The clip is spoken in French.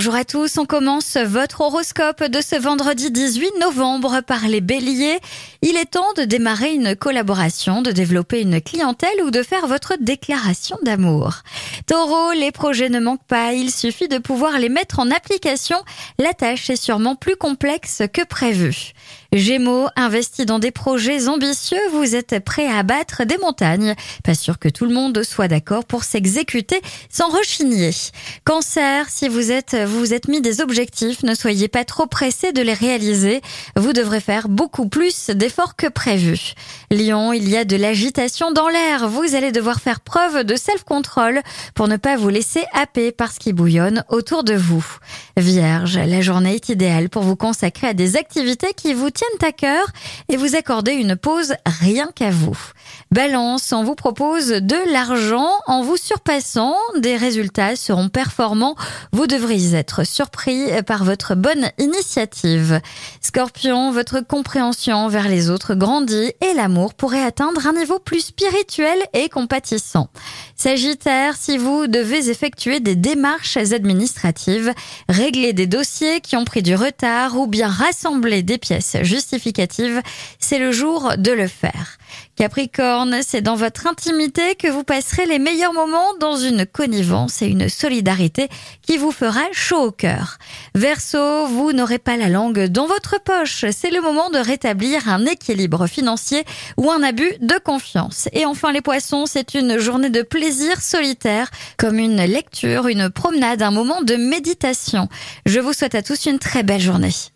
Bonjour à tous, on commence votre horoscope de ce vendredi 18 novembre par les béliers. Il est temps de démarrer une collaboration, de développer une clientèle ou de faire votre déclaration d'amour. Taureau, les projets ne manquent pas, il suffit de pouvoir les mettre en application. La tâche est sûrement plus complexe que prévu. Gémeaux, investi dans des projets ambitieux, vous êtes prêt à abattre des montagnes. Pas sûr que tout le monde soit d'accord pour s'exécuter sans rechigner. Cancer, si vous êtes, vous vous êtes mis des objectifs, ne soyez pas trop pressé de les réaliser. Vous devrez faire beaucoup plus d'efforts que prévu. Lion, il y a de l'agitation dans l'air. Vous allez devoir faire preuve de self-control pour ne pas vous laisser happer par ce qui bouillonne autour de vous. Vierge, la journée est idéale pour vous consacrer à des activités qui vous tiennent à cœur et vous accorder une pause rien qu'à vous. Balance, on vous propose de l'argent en vous surpassant. Des résultats seront performants. Vous devriez être surpris par votre bonne initiative. Scorpion, votre compréhension envers les autres grandit et l'amour pourrait atteindre un niveau plus spirituel et compatissant. Sagittaire, si vous devez effectuer des démarches administratives, régler des dossiers qui ont pris du retard ou bien rassembler des pièces justificatives, c'est le jour de le faire. Capricorne, c'est dans votre intimité que vous passerez les meilleurs moments dans une connivence et une solidarité qui vous fera chaud au cœur. Verseau, vous n'aurez pas la langue dans votre poche. C'est le moment de rétablir un équilibre financier ou un abus de confiance. Et enfin les poissons, c'est une journée de plaisir solitaire, comme une lecture, une promenade, un moment de méditation. Je vous souhaite à tous une très belle journée.